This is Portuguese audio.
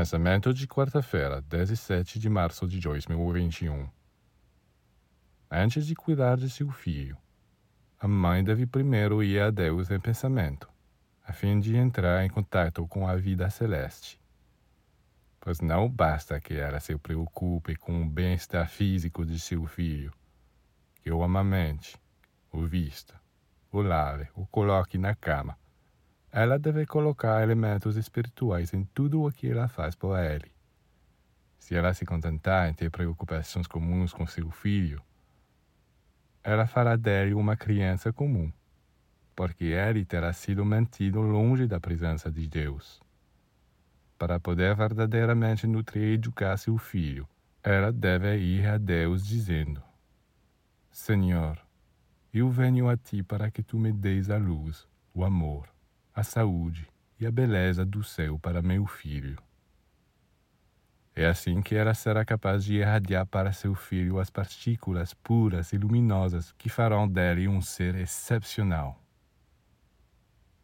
Pensamento de quarta-feira, 17 de março de 2021. Antes de cuidar de seu filho, a mãe deve primeiro ir a Deus em pensamento, a fim de entrar em contato com a vida celeste. Pois não basta que ela se preocupe com o bem-estar físico de seu filho, que o amamente, o vista, o lave, o coloque na cama ela deve colocar elementos espirituais em tudo o que ela faz por ele. Se ela se contentar em ter preocupações comuns com seu filho, ela fará dele uma criança comum, porque ele terá sido mantido longe da presença de Deus. Para poder verdadeiramente nutrir e educar seu filho, ela deve ir a Deus dizendo: Senhor, eu venho a ti para que tu me deis a luz, o amor a saúde e a beleza do céu para meu filho. É assim que ela será capaz de irradiar para seu filho as partículas puras e luminosas que farão dele um ser excepcional.